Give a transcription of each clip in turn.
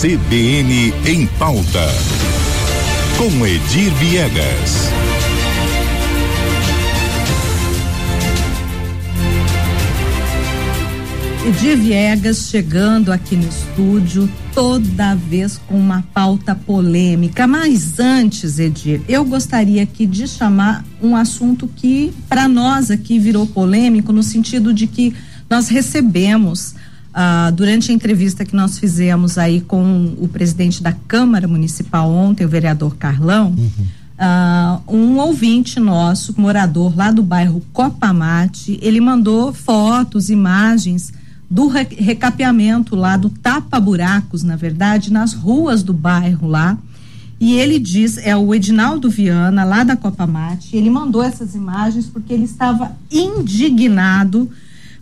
CBN em pauta. Com Edir Viegas. Edir Viegas chegando aqui no estúdio, toda vez com uma pauta polêmica. Mas antes, Edir, eu gostaria aqui de chamar um assunto que, para nós aqui, virou polêmico, no sentido de que nós recebemos, ah, durante a entrevista que nós fizemos aí com o presidente da Câmara Municipal ontem, o vereador Carlão. Uhum. Uh, um ouvinte nosso, morador lá do bairro Copamate, ele mandou fotos, imagens do recapeamento lá, do tapa-buracos, na verdade, nas ruas do bairro lá. E ele diz, é o Edinaldo Viana, lá da Copa Mate, ele mandou essas imagens porque ele estava indignado,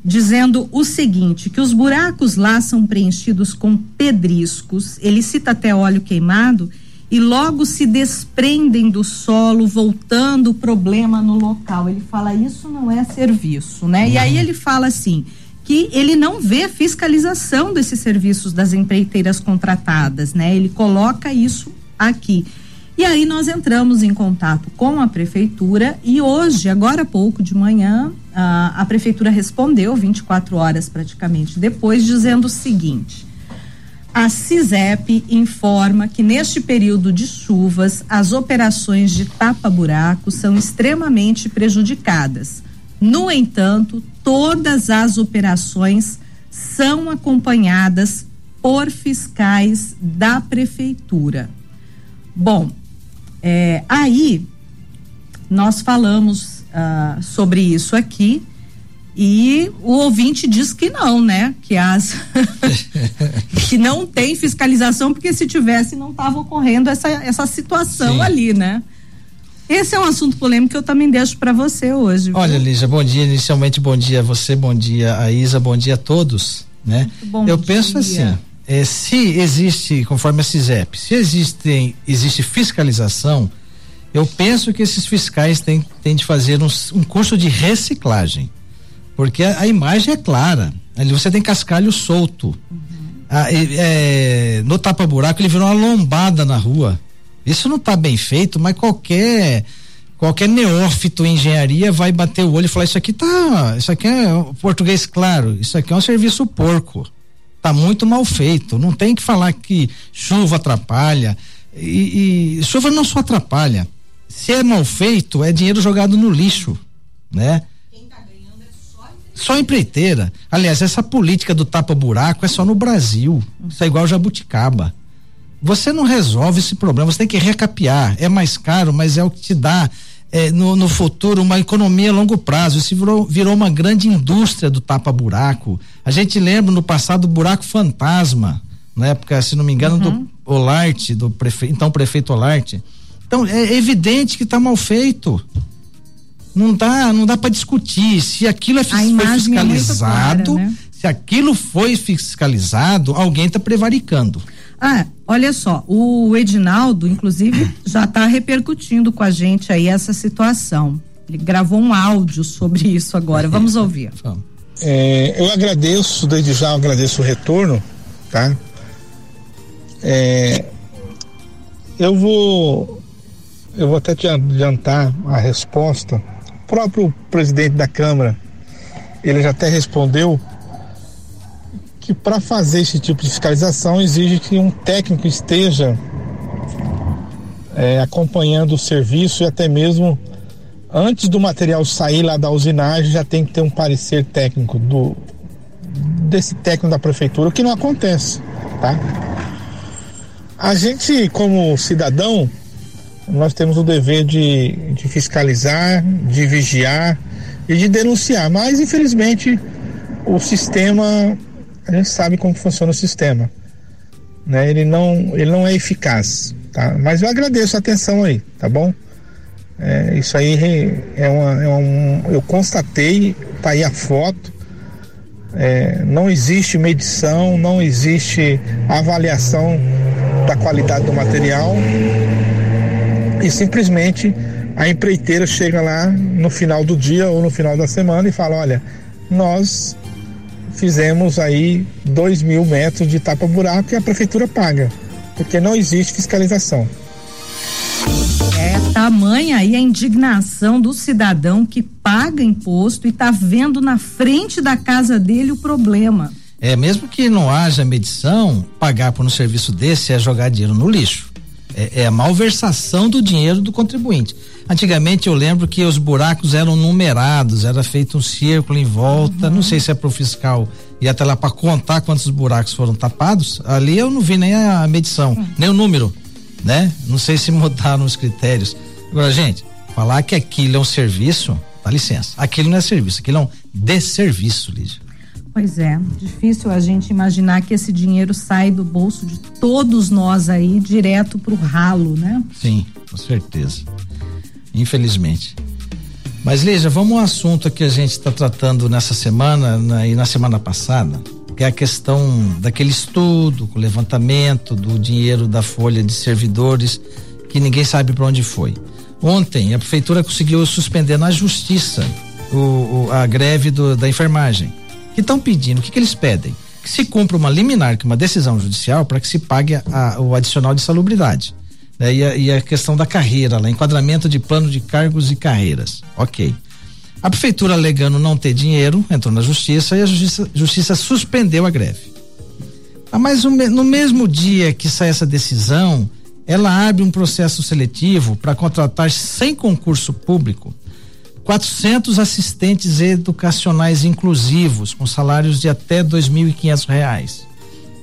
dizendo o seguinte: que os buracos lá são preenchidos com pedriscos, ele cita até óleo queimado, e logo se desprendem do solo, voltando o problema no local. Ele fala, isso não é serviço, né? E aí ele fala assim que ele não vê fiscalização desses serviços das empreiteiras contratadas, né? Ele coloca isso aqui. E aí nós entramos em contato com a prefeitura e hoje, agora há pouco de manhã, a, a prefeitura respondeu 24 horas praticamente depois, dizendo o seguinte: a CISEP informa que neste período de chuvas as operações de tapa-buraco são extremamente prejudicadas. No entanto, todas as operações são acompanhadas por fiscais da prefeitura. Bom, é, aí nós falamos uh, sobre isso aqui e o ouvinte diz que não, né? Que as que não tem fiscalização porque se tivesse não estava ocorrendo essa, essa situação Sim. ali, né? Esse é um assunto polêmico que eu também deixo para você hoje. Viu? Olha, Lígia, bom dia. Inicialmente, bom dia a você, bom dia a Isa, bom dia a todos. Né? Bom eu dia. penso assim: é, se existe, conforme a CISEP, se existem, existe fiscalização, eu penso que esses fiscais têm, têm de fazer um, um curso de reciclagem. Porque a, a, imagem é clara. Ali você tem cascalho solto. Uhum. Ah, é, no tapa-buraco ele virou uma lombada na rua. Isso não está bem feito, mas qualquer qualquer neófito em engenharia vai bater o olho e falar isso aqui tá, isso aqui é português claro, isso aqui é um serviço porco. Tá muito mal feito. Não tem que falar que chuva atrapalha. E, e chuva não só atrapalha. Se é mal feito, é dinheiro jogado no lixo, né? Quem tá ganhando é só só empreiteira. Aliás, essa política do tapa-buraco é só no Brasil. Isso é igual Jabuticaba. Você não resolve esse problema, você tem que recapear. É mais caro, mas é o que te dá é, no, no, futuro uma economia a longo prazo. Isso virou, virou uma grande indústria do tapa-buraco. A gente lembra no passado do buraco fantasma, na época, se não me engano, uhum. do Olarte, do prefeito, então prefeito Olarte. Então é evidente que está mal feito. Não dá, não dá para discutir se aquilo é, foi é fiscalizado. É clara, né? Se aquilo foi fiscalizado, alguém está prevaricando. Ah, olha só, o Edinaldo, inclusive, já está repercutindo com a gente aí essa situação. Ele gravou um áudio sobre isso agora. Vamos ouvir. É, eu agradeço, desde já agradeço o retorno, tá? É, eu vou eu vou até te adiantar a resposta. O próprio presidente da Câmara, ele já até respondeu que para fazer esse tipo de fiscalização exige que um técnico esteja é, acompanhando o serviço e até mesmo antes do material sair lá da usinagem já tem que ter um parecer técnico do desse técnico da prefeitura, o que não acontece, tá? A gente, como cidadão, nós temos o dever de, de fiscalizar, de vigiar e de denunciar, mas infelizmente o sistema a gente sabe como funciona o sistema. Né? Ele, não, ele não é eficaz. Tá? Mas eu agradeço a atenção aí, tá bom? É, isso aí é, uma, é um. Eu constatei, tá aí a foto. É, não existe medição, não existe avaliação da qualidade do material e simplesmente a empreiteira chega lá no final do dia ou no final da semana e fala: olha, nós fizemos aí 2 mil metros de tapa-buraco e a prefeitura paga, porque não existe fiscalização. É tamanha aí a indignação do cidadão que paga imposto e está vendo na frente da casa dele o problema. É, mesmo que não haja medição, pagar por um serviço desse é jogar dinheiro no lixo. É, é a malversação do dinheiro do contribuinte. Antigamente eu lembro que os buracos eram numerados, era feito um círculo em volta. Uhum. Não sei se é para o fiscal ir até lá para contar quantos buracos foram tapados. Ali eu não vi nem a medição, uhum. nem o número, né? Não sei se mudaram os critérios. Agora, gente, falar que aquilo é um serviço, dá licença. Aquilo não é serviço, aquilo é um desserviço, Lídia. Pois é, difícil a gente imaginar que esse dinheiro sai do bolso de todos nós aí direto para o ralo, né? Sim, com certeza. Infelizmente. Mas Lígia, vamos ao assunto que a gente está tratando nessa semana na, e na semana passada, que é a questão daquele estudo, o levantamento do dinheiro da folha de servidores que ninguém sabe para onde foi. Ontem a prefeitura conseguiu suspender na justiça o, o, a greve do, da enfermagem que estão pedindo, o que, que eles pedem? Que se cumpra uma liminar, que é uma decisão judicial, para que se pague a, a, o adicional de salubridade. Né? E, a, e, a, questão da carreira, lá, enquadramento de plano de cargos e carreiras. Ok. A prefeitura alegando não ter dinheiro, entrou na justiça e a justiça, justiça suspendeu a greve. Ah, mas no mesmo dia que sai essa decisão, ela abre um processo seletivo para contratar sem concurso público 400 assistentes educacionais inclusivos com salários de até 2.500 reais.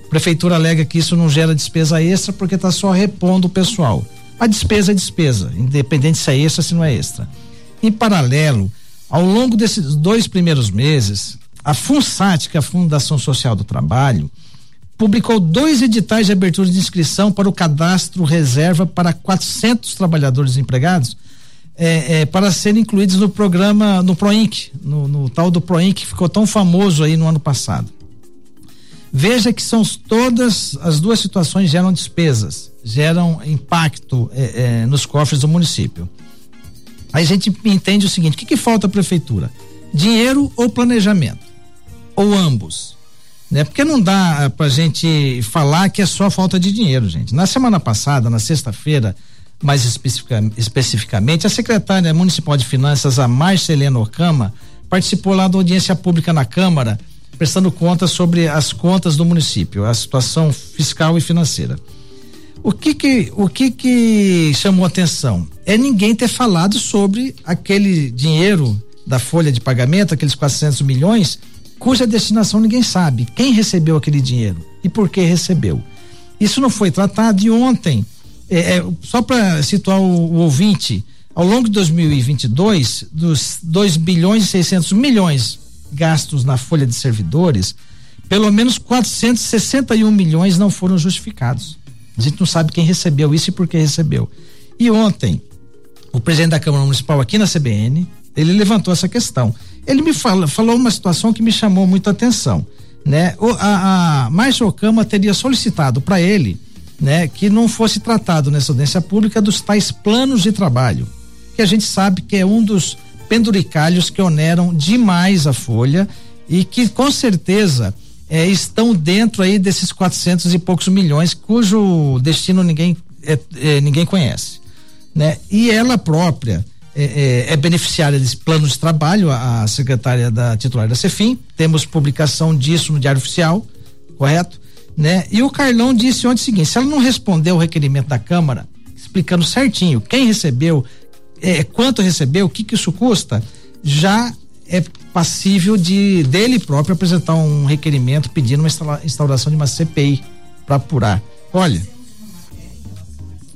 A prefeitura alega que isso não gera despesa extra porque está só repondo o pessoal. A despesa é despesa, independente se é extra ou se não é extra. Em paralelo, ao longo desses dois primeiros meses, a FUNSAT, que é a Fundação Social do Trabalho, publicou dois editais de abertura de inscrição para o cadastro reserva para 400 trabalhadores empregados é, é, para serem incluídos no programa, no PROINC, no, no, tal do PROINC que ficou tão famoso aí no ano passado. Veja que são todas as duas situações geram despesas, geram impacto é, é nos cofres do município. Aí a gente entende o seguinte: o que, que falta à prefeitura? Dinheiro ou planejamento? Ou ambos? Né? Porque não dá para gente falar que é só falta de dinheiro, gente. Na semana passada, na sexta-feira, mais especifica, especificamente, a secretária municipal de finanças, a Marcelena Ocama, participou lá da audiência pública na Câmara, prestando contas sobre as contas do município, a situação fiscal e financeira. O que que, o que que chamou atenção? É ninguém ter falado sobre aquele dinheiro da folha de pagamento, aqueles 400 milhões, cuja destinação ninguém sabe. Quem recebeu aquele dinheiro e por que recebeu? Isso não foi tratado e ontem é, é, só para situar o, o, ouvinte, ao longo de 2022, dos 2 bilhões e 600 milhões gastos na folha de servidores, pelo menos 461 milhões não foram justificados. A gente não sabe quem recebeu isso e por que recebeu. E ontem, o presidente da Câmara Municipal aqui na CBN, ele levantou essa questão. Ele me fala, falou uma situação que me chamou muita atenção, né? O, a, a Márcia Ocama teria solicitado para ele né, que não fosse tratado nessa audiência pública dos tais planos de trabalho, que a gente sabe que é um dos penduricalhos que oneram demais a folha e que com certeza é, estão dentro aí desses 400 e poucos milhões cujo destino ninguém é, é, ninguém conhece, né? E ela própria é, é, é, beneficiária desse plano de trabalho, a, secretária da titular da Cefim, temos publicação disso no Diário Oficial, correto? Né? E o Carlão disse ontem o seguinte: se ela não responder o requerimento da Câmara, explicando certinho quem recebeu, é, quanto recebeu, o que, que isso custa, já é passível de dele próprio apresentar um requerimento pedindo uma instauração de uma CPI para apurar. Olha.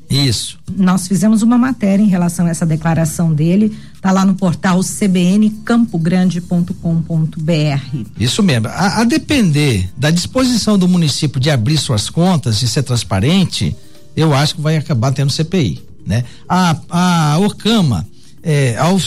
Isso. Nós fizemos uma matéria em relação a essa declaração dele, tá lá no portal cbncampogrande.com.br. Isso mesmo. A, a, depender da disposição do município de abrir suas contas e ser transparente, eu acho que vai acabar tendo CPI, né? A, a Ocama, é, ao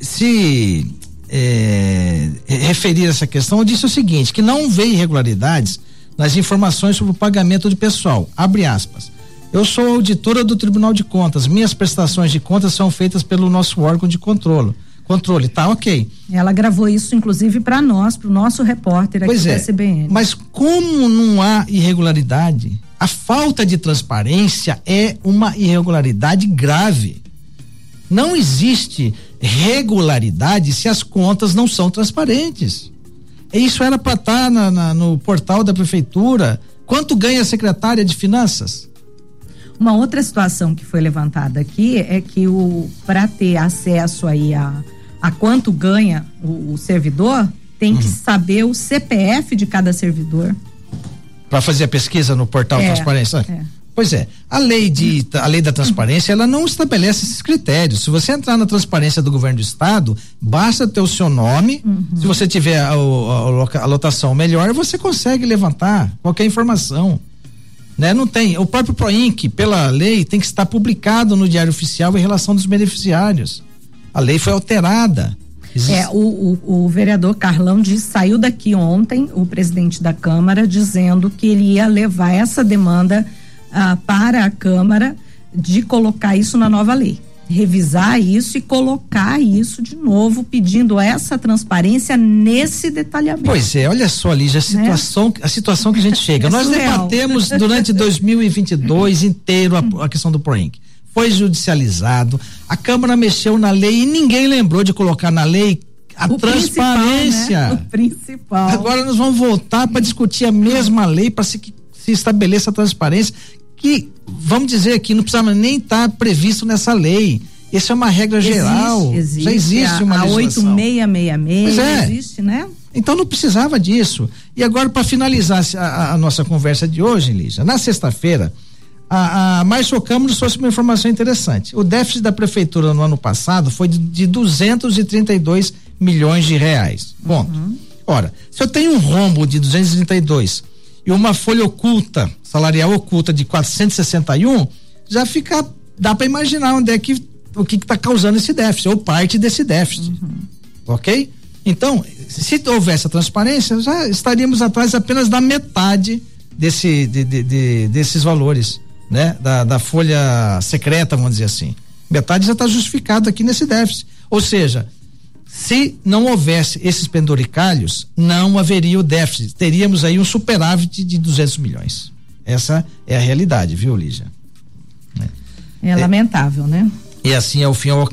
se é, referir a essa questão, disse o seguinte, que não vê irregularidades nas informações sobre o pagamento de pessoal, abre aspas eu sou auditora do Tribunal de Contas. Minhas prestações de contas são feitas pelo nosso órgão de controle. controle, tá ok. Ela gravou isso, inclusive, para nós, para o nosso repórter aqui pois da é, SBN. Mas como não há irregularidade, a falta de transparência é uma irregularidade grave. Não existe regularidade se as contas não são transparentes. Isso era para estar tá no portal da prefeitura. Quanto ganha a secretária de finanças? Uma outra situação que foi levantada aqui é que o para ter acesso aí a, a quanto ganha o, o servidor, tem uhum. que saber o CPF de cada servidor. Para fazer a pesquisa no portal é, Transparência? É. Pois é, a lei de a lei da transparência, ela não estabelece esses critérios. Se você entrar na transparência do governo do estado, basta ter o seu nome. Uhum. Se você tiver a, a, a, lotação melhor, você consegue levantar qualquer informação. Né? Não tem. O próprio Proinc, pela lei, tem que estar publicado no Diário Oficial em relação dos beneficiários. A lei foi alterada. É, o, o, o, vereador Carlão diz, saiu daqui ontem, o presidente da Câmara, dizendo que ele ia levar essa demanda ah, para a Câmara de colocar isso na nova lei. Revisar isso e colocar isso de novo, pedindo essa transparência nesse detalhamento. Pois é, olha só, Lígia, a né? situação, né? a situação que a gente chega. É Nós surreal. debatemos durante 2022 inteiro a, a questão do PROINC foi judicializado, a Câmara mexeu na lei e ninguém lembrou de colocar na lei a o transparência. Né? O principal. Agora nós vamos voltar para discutir a mesma lei para se, se estabeleça a transparência que, vamos dizer que não precisava nem estar tá previsto nessa lei. Essa é uma regra existe, geral. Existe, Já existe a, uma a legislação. 8666 é. existe, né? Então não precisava disso. E agora, para finalizar a, a, nossa conversa de hoje, Lígia, na sexta-feira, a, a Márcio Câmara trouxe uma informação interessante. O déficit da prefeitura no ano passado foi de, de 232 milhões de reais. Ponto. Uhum. Ora, se eu tenho um rombo de 232 e uma folha oculta, salarial oculta de 461, já fica, dá para imaginar onde é que o que está causando esse déficit, ou parte desse déficit. Uhum. Ok? Então, se houvesse a transparência, já estaríamos atrás apenas da metade desse, de, de, de, desses valores, né? Da, da folha secreta, vamos dizer assim. Metade já está justificado aqui nesse déficit. Ou seja, se não houvesse esses penduricalhos, não haveria o déficit. Teríamos aí um superávit de 200 milhões. Essa é a realidade, viu, Lígia? É, é lamentável, né? E assim, ao fim, ao,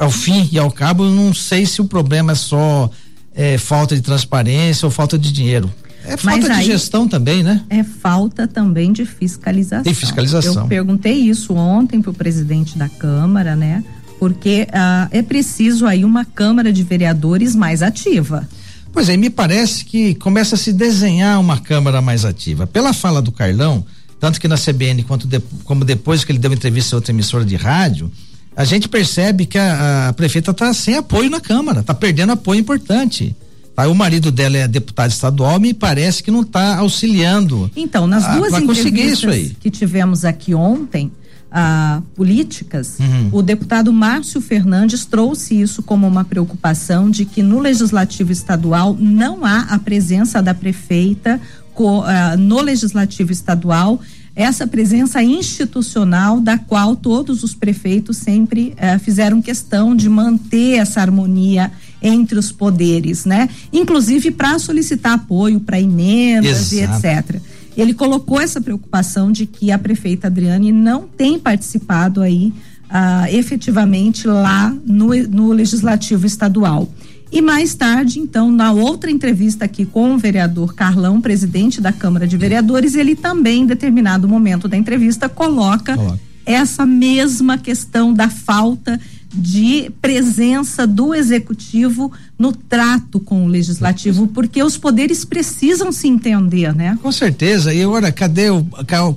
ao, fim e ao cabo, eu não sei se o problema é só é, falta de transparência ou falta de dinheiro. É falta Mas de gestão também, né? É falta também de fiscalização. Tem fiscalização. Eu perguntei isso ontem para o presidente da Câmara, né? Porque ah, é preciso aí uma Câmara de Vereadores mais ativa. Pois é, me parece que começa a se desenhar uma Câmara mais ativa. Pela fala do Carlão, tanto que na CBN quanto de, como depois que ele deu entrevista a outra emissora de rádio, a gente percebe que a, a prefeita está sem apoio na Câmara, está perdendo apoio importante. Tá, o marido dela é deputado estadual, me parece que não está auxiliando. Então, nas duas entrevistas que tivemos aqui ontem, ah, políticas, uhum. o deputado Márcio Fernandes trouxe isso como uma preocupação de que no legislativo estadual não há a presença da prefeita co, ah, no legislativo estadual essa presença institucional da qual todos os prefeitos sempre eh, fizeram questão de manter essa harmonia entre os poderes, né? Inclusive para solicitar apoio para emendas Exato. e etc ele colocou essa preocupação de que a prefeita Adriane não tem participado aí ah, efetivamente lá no, no legislativo estadual. E mais tarde, então, na outra entrevista aqui com o vereador Carlão, presidente da Câmara de Vereadores, ele também, em determinado momento da entrevista, coloca essa mesma questão da falta de presença do executivo no trato com o legislativo, porque os poderes precisam se entender, né? Com certeza. E agora, cadê o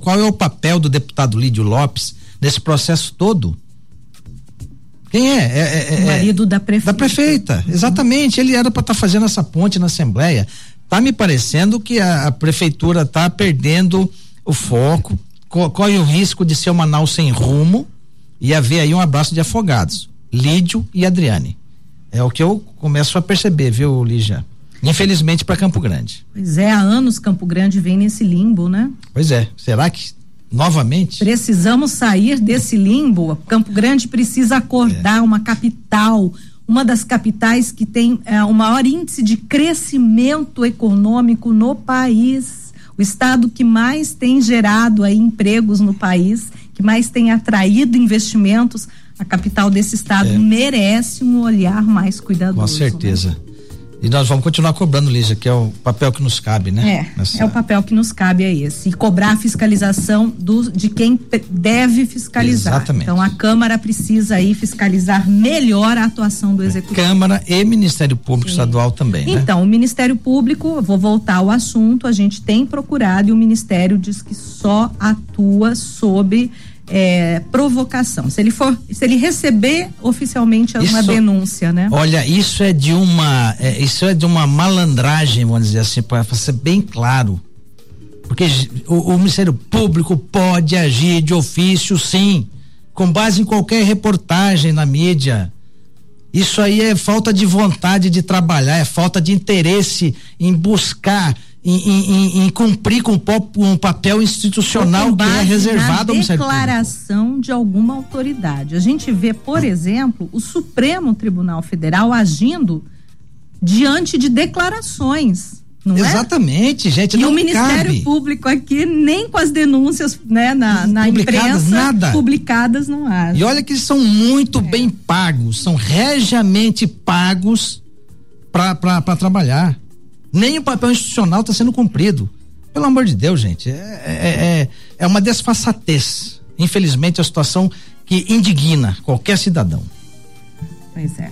qual é o papel do deputado Lídio Lopes nesse processo todo? Quem é? é, é, é o marido da prefeita. Da prefeita, uhum. exatamente. Ele era para estar tá fazendo essa ponte na Assembleia. Tá me parecendo que a, a prefeitura tá perdendo o foco, corre o risco de ser uma nau sem rumo e haver aí um abraço de afogados. Lídio e Adriane. É o que eu começo a perceber, viu, Lígia? Infelizmente para Campo Grande. Pois é, há anos Campo Grande vem nesse limbo, né? Pois é. Será que novamente? Precisamos sair desse limbo. Campo Grande precisa acordar é. uma capital, uma das capitais que tem é, o maior índice de crescimento econômico no país. O estado que mais tem gerado aí empregos no país, que mais tem atraído investimentos. A capital desse estado é. merece um olhar mais cuidadoso. Com certeza. Né? E nós vamos continuar cobrando, Lígia, que é o papel que nos cabe, né? É, Nessa... é o papel que nos cabe é esse. E cobrar a fiscalização do, de quem deve fiscalizar. Exatamente. Então a Câmara precisa aí fiscalizar melhor a atuação do Executivo. Câmara e Ministério Público Sim. Estadual também, né? Então, o Ministério Público, vou voltar ao assunto, a gente tem procurado e o Ministério diz que só atua sobre é, provocação. Se ele for, se ele receber oficialmente uma isso, denúncia, né? Olha, isso é de uma, é, isso é de uma malandragem, vamos dizer assim, para ser bem claro. Porque o, o, Ministério Público pode agir de ofício, sim, com base em qualquer reportagem na mídia. Isso aí é falta de vontade de trabalhar, é falta de interesse em buscar em, em, em, cumprir com um papel institucional que é reservado ao Ministério declaração de alguma autoridade. A gente vê, por exemplo, o Supremo Tribunal Federal agindo diante de declarações. Não é? Exatamente, é? gente. E o Ministério cabe. Público aqui, nem com as denúncias né, na, na publicadas, imprensa nada. publicadas, não há. E olha que são muito é. bem pagos, são regiamente pagos para trabalhar nem o papel institucional está sendo cumprido. Pelo amor de Deus, gente, é, é, é, é uma desfaçatez. Infelizmente, a situação que indigna qualquer cidadão. Pois é.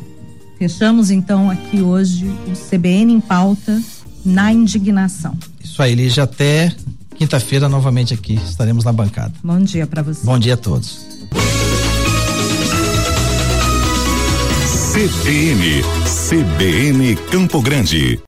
Fechamos então aqui hoje o CBN em pauta na indignação. Isso aí, Lígia, até quinta-feira novamente aqui estaremos na bancada. Bom dia para você. Bom dia a todos. CBN, CBN Campo Grande.